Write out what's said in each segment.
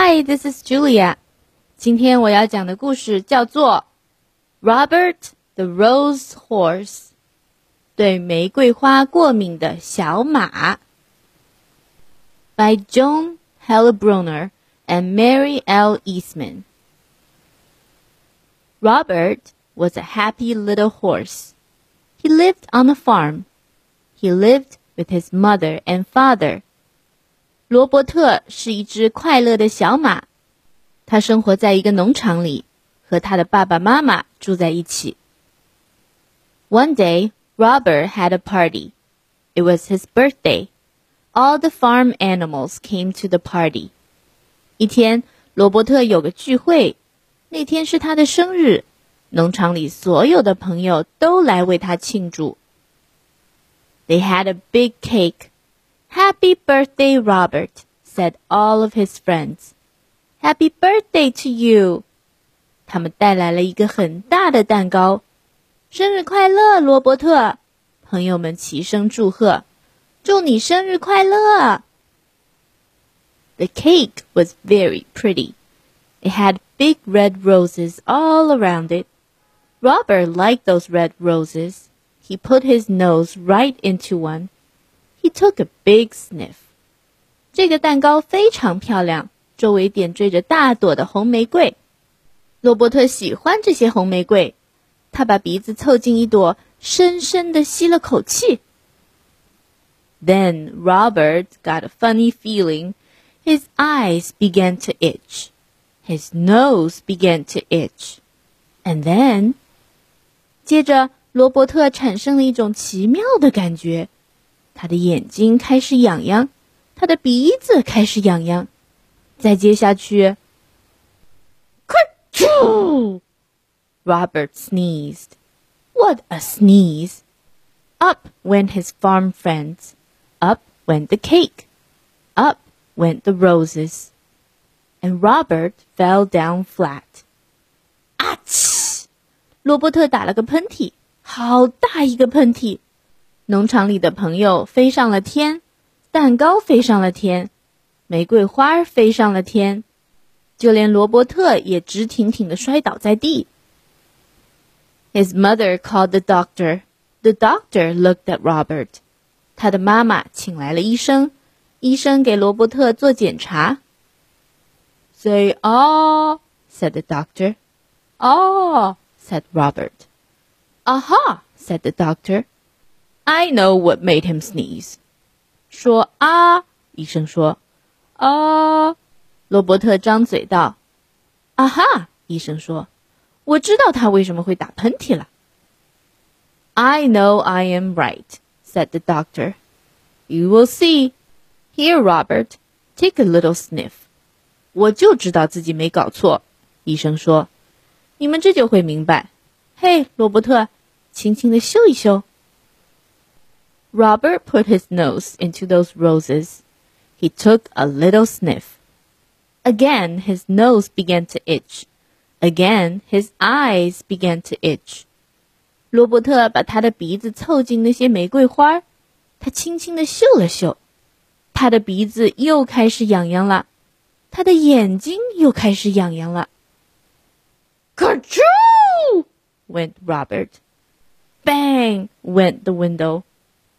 Hi, this is julia. robert the Rose Horse》，对玫瑰花过敏的小马。By John Heilbroner and Mary L. Eastman. Robert was a happy little horse. He lived on a farm. He lived with his mother and father 罗伯特是一只快乐的小马，他生活在一个农场里，和他的爸爸妈妈住在一起。One day, Robert had a party. It was his birthday. All the farm animals came to the party. 一天，罗伯特有个聚会，那天是他的生日，农场里所有的朋友都来为他庆祝。They had a big cake. Happy birthday, Robert, said all of his friends. Happy birthday to you. 他们带来了一个很大的蛋糕。生日快乐，罗伯特！朋友们齐声祝贺，祝你生日快乐。The cake was very pretty. It had big red roses all around it. Robert liked those red roses. He put his nose right into one. He took a big sniff. 这个蛋糕非常漂亮，周围点缀着大朵的红玫瑰。罗伯特喜欢这些红玫瑰，他把鼻子凑近一朵，深深地吸了口气。Then Robert got a funny feeling. His eyes began to itch. His nose began to itch. And then 接着，罗伯特产生了一种奇妙的感觉。 他的眼睛开始痒痒，他的鼻子开始痒痒。再接下去，快啾！Robert sneezed. What a sneeze! Up went his farm friends. Up went the cake. Up went the roses. And Robert fell down flat. 啊嗤！罗伯特打了个喷嚏，好大一个喷嚏。 农场里的朋友飞上了天，蛋糕飞上了天，玫瑰花飞上了天，就连罗伯特也直挺挺的摔倒在地。His mother called the doctor. The doctor looked at Robert. 他的妈妈请来了医生，医生给罗伯特做检查。Say ah, said the doctor. Ah, said Robert. Aha, said the doctor. I know what made him sneeze。说啊，医生说啊，罗伯特张嘴道：“啊哈！”医生说：“我知道他为什么会打喷嚏了。” I know I am right," said the doctor. "You will see. Here, Robert, take a little sniff." 我就知道自己没搞错，医生说：“你们这就会明白。”嘿，罗伯特，轻轻的嗅一嗅。Robert put his nose into those roses. He took a little sniff. Again his nose began to itch. Again his eyes began to itch. 罗伯特把他的鼻子凑近那些玫瑰花，他轻轻地嗅了嗅，他的鼻子又开始痒痒了，他的眼睛又开始痒痒了。Ka-choo! went Robert. Bang went the window.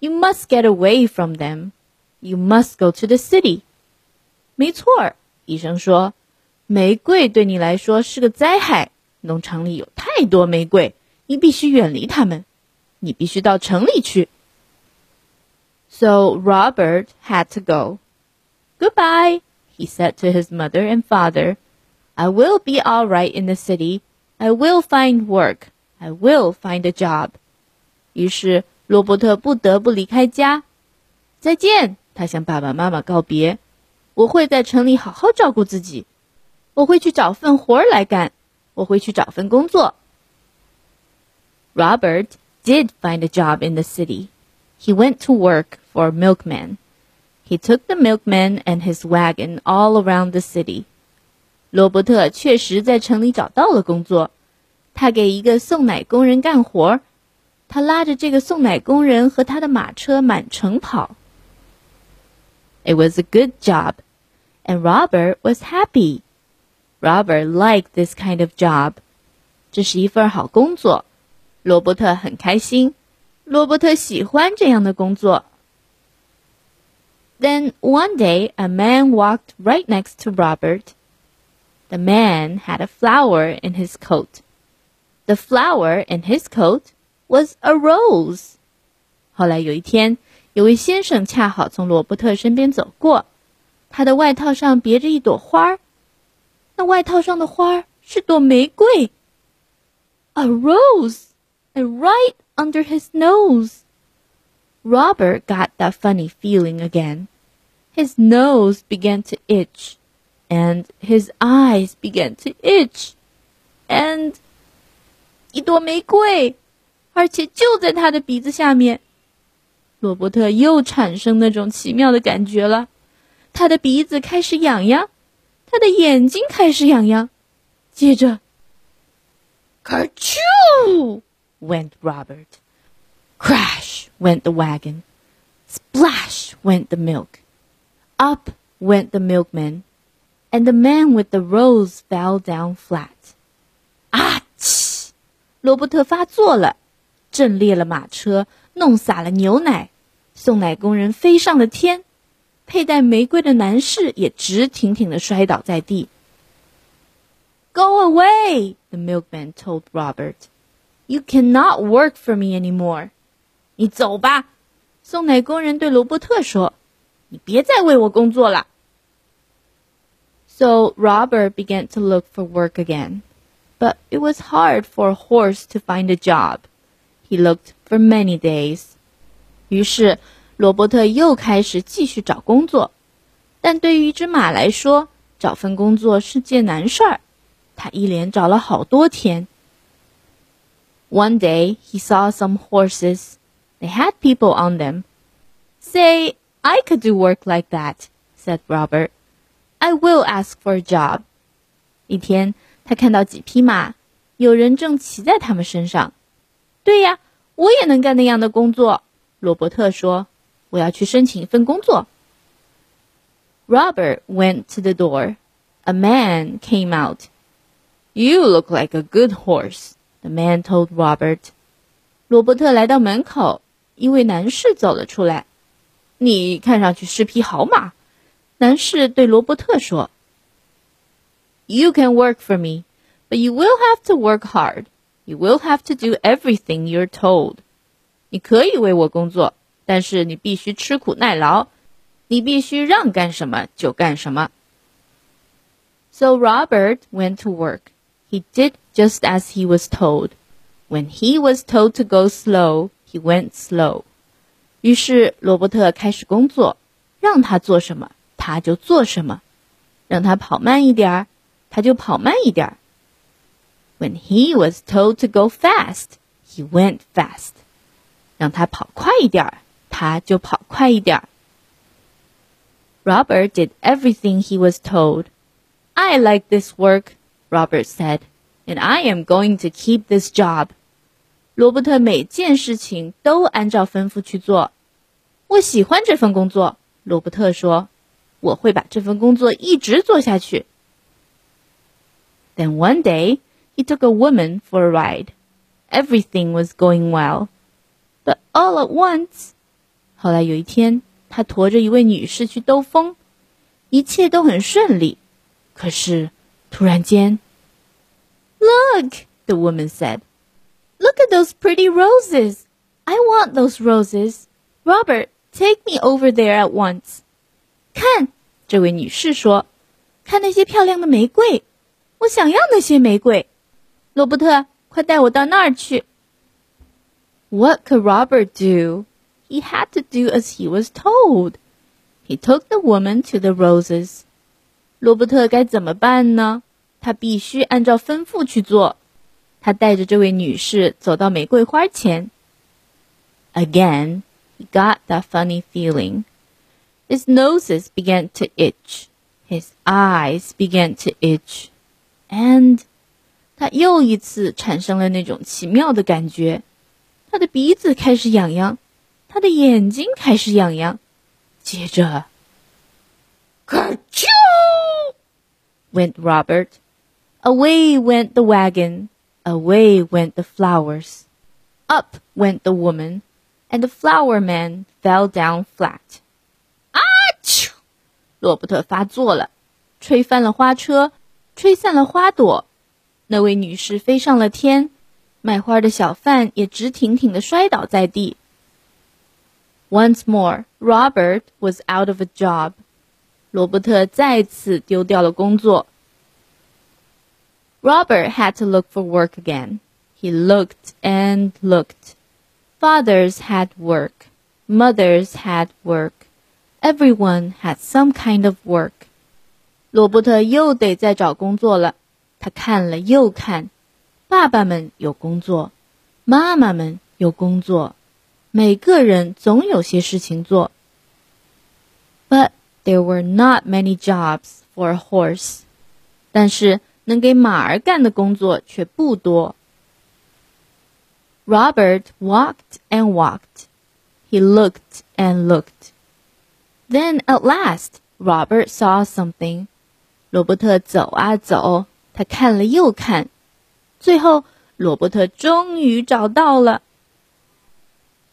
You must get away from them. You must go to the city. 没错儿，医生说，玫瑰对你来说是个灾害。农场里有太多玫瑰，你必须远离它们。你必须到城里去。So Robert had to go. Goodbye, he said to his mother and father. I will be all right in the city. I will find work. I will find a job. 于是 罗伯特不得不离开家。再见，他向爸爸妈妈告别。我会在城里好好照顾自己。我会去找份活儿来干。我会去找份工作。Robert did find a job in the city. He went to work for a milkman. He took the milkman and his wagon all around the city. 罗伯特确实在城里找到了工作。他给一个送奶工人干活，他拉着这个送奶工人和他的马车满城跑。It was a good job, and Robert was happy. Robert liked this kind of job. 这是一份好工作，罗伯特很开心。罗伯特喜欢这样的工作。Then one day a man walked right next to Robert. The man had a flower in his coat. The flower in his coat was a rose. 后来有一天，有位先生恰好从罗伯特身边走过，他的外套上别着一朵花，那外套上的花是朵玫瑰。A rose, and right under his nose. Robert got that funny feeling again. His nose began to itch, and his eyes began to itch, and 一朵玫瑰， 而且就在他的鼻子下面。罗伯特又产生那种奇妙的感觉了，他的鼻子开始痒痒，他的眼睛开始痒痒，接着，Kerchoo! went Robert. Crash went the wagon. Splash went the milk. Up went the milkman, and the man with the rose fell down flat. 啊！切！罗伯特发作了， 震裂了马车，弄洒了牛奶，送奶工人飞上了天，佩戴玫瑰的男士也直挺挺的摔倒在地。Go away, the milkman told Robert. You cannot work for me anymore. 你走吧，送奶工人对罗伯特说。你别再为我工作了。So Robert began to look for work again, but it was hard for a horse to find a job. He looked for many days. 于是罗伯特又开始继续找工作，但对于一只马来说，找份工作是件难事儿。他一连找了好多天。One day he saw some horses. They had people on them. Say, I could do work like that, said Robert. I will ask for a job. 一天，他看到几匹马，有人正骑在他们身上。 对呀，我也能干那样的工作。罗伯特说：“我要去申请一份工作。” Robert went to the door. A man came out. You look like a good horse, the man told Robert. 罗伯特来到门口，一位男士走了出来。你看上去是匹好马，男士对罗伯特说。You can work for me, but you will have to work hard. You will have to do everything you're told. 你可以为我工作，但是你必须吃苦耐劳，你必须让干什么就干什么。So Robert went to work. He did just as he was told. When he was told to go slow, he went slow. 于是罗伯特开始工作，让他做什么他就做什么，让他跑慢一点儿，他就跑慢一点儿。 When he was told to go fast, he went fast. 让他跑快一点儿，他就跑快一点儿。Robert did everything he was told. I like this work, Robert said, and I am going to keep this job. 罗伯特每件事情都按照吩咐去做。我喜欢这份工作，罗伯特说。我会把这份工作一直做下去。Then one day he took a woman for a ride. Everything was going well, but all at once，后来有一天，他驮着一位女士去兜风，一切都很顺利。可是突然间，Look, the woman said. Look at those pretty roses. I want those roses. Robert, take me over there at once. 看，这位女士说：“看那些漂亮的玫瑰，我想要那些玫瑰。” 罗伯特，快带我到那儿去。What could Robert do? He had to do as he was told. He He took the woman to the roses. 罗伯特该怎么办呢？他必须按照吩咐去做。他带着这位女士走到玫瑰花前。Again, he got that funny feeling. His noses began to itch. His eyes began to itch. And 他又一次产生了那种奇妙的感觉。他的鼻子开始痒痒，他的眼睛开始痒痒。接着，咔啾！went Robert. Away went the wagon. Away went the flowers. Up went the woman, and the flower man fell down flat. 啊啾！罗伯特发作了，吹翻了花车，吹散了花朵。那位女士飞上了天，卖花的小贩也直挺挺地摔倒在地。Once more, Robert was out of a job. 罗伯特再次丢掉了工作。Robert had to look for work again. He looked and looked. Fathers had work. Mothers had work. Everyone had some kind of work. 罗伯特又得再找工作了。 他看了又看，爸爸们有工作，妈妈们有工作，每个人总有些事情做。But there were not many jobs for a horse. 但是能给马儿干的工作却不多。Robert walked and walked. He looked and looked. Then at last, Robert saw something. 罗伯特走啊走， 他看了又看，最后罗伯特终于找到了。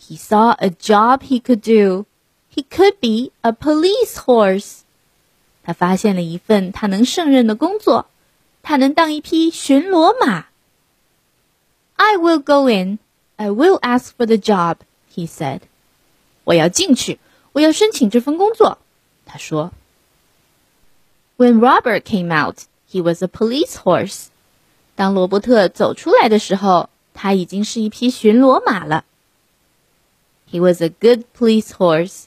He saw a job he could do. He could be a police horse. 他发现了一份他能胜任的工作。他能当一匹巡逻马。I will go in. I will ask for the job. He said. 我要进去，我要申请这份工作。他说。When Robert came out, he was a police horse. 当罗伯特走出来的时候，他已经是一匹巡逻马了。He was a good police horse.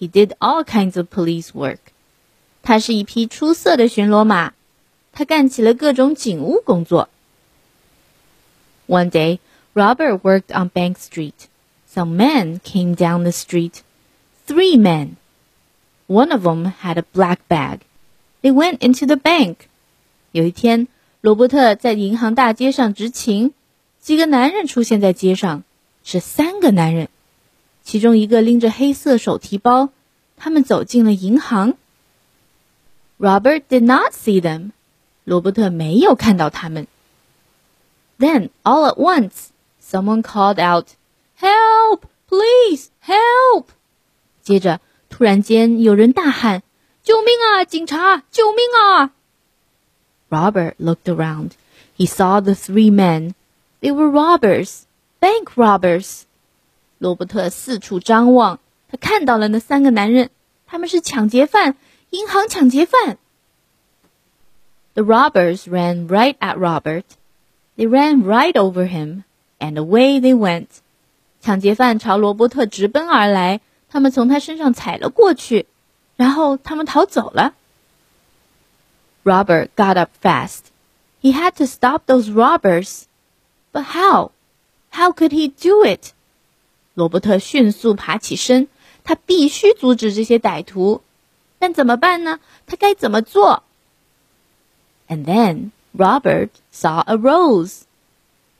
He did all kinds of police work. 他是一匹出色的巡逻马。他干起了各种警务工作。One day, Robert worked on Bank Street. Some men came down the street. Three men. One of them had a black bag. They went into the bank. 有一天，罗伯特在银行大街上执勤，几个男人出现在街上，是三个男人，其中一个拎着黑色手提包，他们走进了银行。Robert did not see them. 罗伯特没有看到他们。Then all at once, someone called out, "Help! Please help!" 接着，突然间有人大喊：“救命啊！警察！救命啊！” Robert looked around. He saw the three men. They were robbers, bank robbers. 罗伯特四处张望，他看到了那三个男人，他们是抢劫犯，银行抢劫犯。the robbers ran right at Robert. They ran right over him, and away they went. 抢劫犯朝罗伯特直奔而来，他们从他身上踩了过去，然后他们逃走了。 Robert got up fast. He had to stop those robbers. But how? How could he do it? 罗伯特迅速爬起身，他必须阻止这些歹徒。但怎么办呢？他该怎么做？and then Robert saw a rose.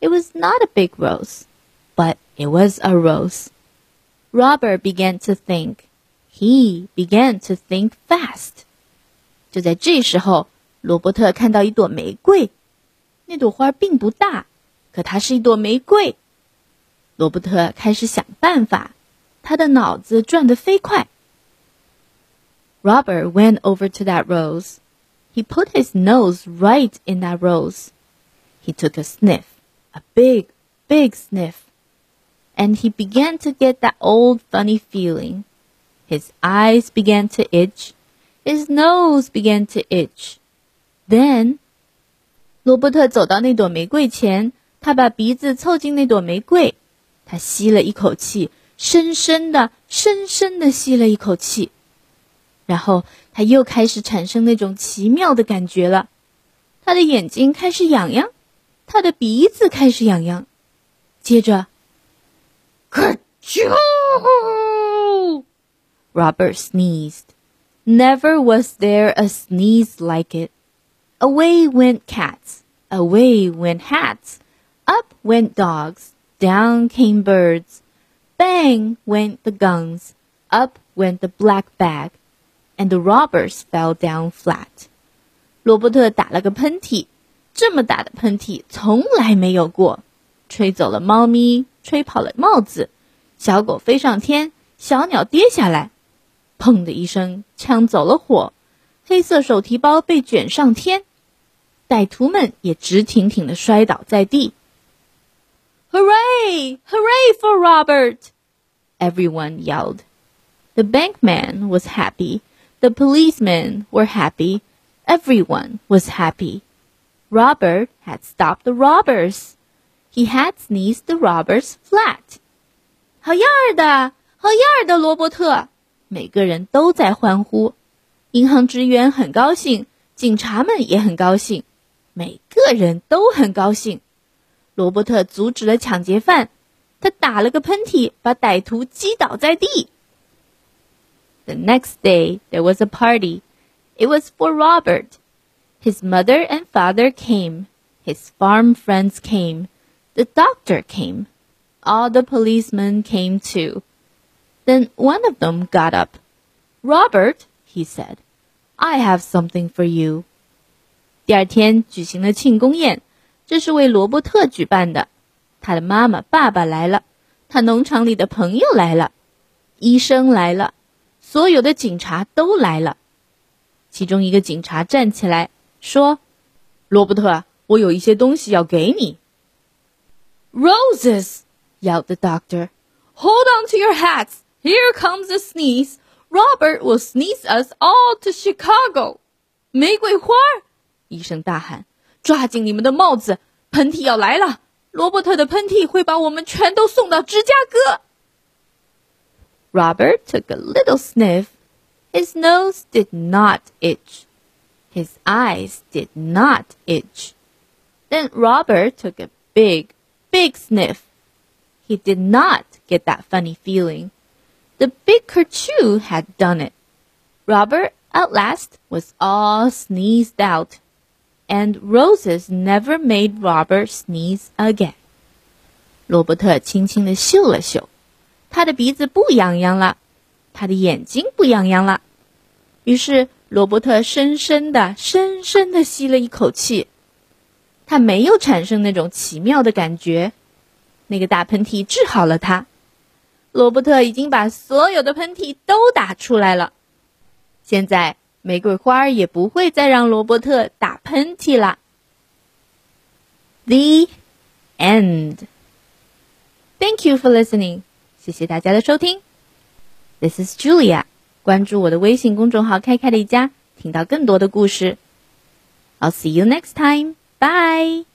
It was not a big rose, but it was a rose. Robert began to think. He began to think fast. 就在这时候， 罗伯特看到一朵玫瑰。那朵花并不大，可它是一朵玫瑰。罗伯特开始想办法，他的脑子转得飞快。Robert went over to that rose. He put his nose right in that rose. He took a sniff, a big, big sniff. And he began to get that old funny feeling. His eyes began to itch. His nose began to itch. Then, 罗伯特走到那朵玫瑰前，他把鼻子凑近那朵玫瑰，他吸了一口气，深深的、深深的吸了一口气。然后他又开始产生那种奇妙的感觉了。他的眼睛开始痒痒，他的鼻子开始痒痒。接着，咔啾！Robert sneezed. Never was there a sneeze like it. Away went cats. Away went hats. Up went dogs. Down came birds. Bang went the guns. Up went the black bag. And the robbers fell down flat. 罗伯特打了个喷嚏，这么大的喷嚏从来没有过，吹走了猫咪，吹跑了帽子，小狗飞上天，小鸟跌下来，砰的一声，枪走了火，黑色手提包被卷上天， 歹徒们也直挺挺的摔倒在地。Hooray! Hooray for Robert! Everyone yelled. The bankman was happy. The policemen were happy. Everyone was happy. Robert had stopped the robbers. He had sneezed the robbers flat. 好样儿的，好样儿的，罗伯特！每个人都在欢呼。银行职员很高兴，警察们也很高兴， 每个人都很高兴。罗伯特阻止了抢劫犯，他打了个喷嚏，把歹徒击倒在地。The next day there was a party. It was for Robert. His mother and father came. His farm friends came. The doctor came. All the policemen came too. Then one of them got up. Robert, he said, I have something for you. 第二天举行了庆功宴，这是为罗伯特举办的。他的妈妈、爸爸来了，他农场里的朋友来了，医生来了，所有的警察都来了。其中一个警察站起来说：“罗伯特，我有一些东西要给你。” Roses! yelled the doctor. Hold on to your hats. Here comes a sneeze. Robert will sneeze us all to Chicago. 玫瑰花！医生大喊：“抓紧你们的帽子，喷嚏要来了！罗伯特的喷嚏会把我们全都送到芝加哥。” Robert took a little sniff his nose did not itch. His eyes did not itch. Then Robert took a big, big sniff. He did not get that funny feeling. The big kerchoo had done it. Robert at last was all sneezed out. And roses never made Robert sneeze again. 罗伯特轻轻地嗅了嗅，他的鼻子不痒痒了。他的眼睛不痒痒了，于是罗伯特深深的、深深的吸了一口气，他没有产生那种奇妙的感觉，那个大喷嚏治好了他。罗伯特已经把所有的喷嚏都打出来了，现在玫瑰花也不会再让罗伯特打喷嚏了。The end. Thank you for listening. 谢谢大家的收听。This is Julia. 关注我的微信公众号“开开的一家”，听到更多的故事。I'll see you next time. Bye.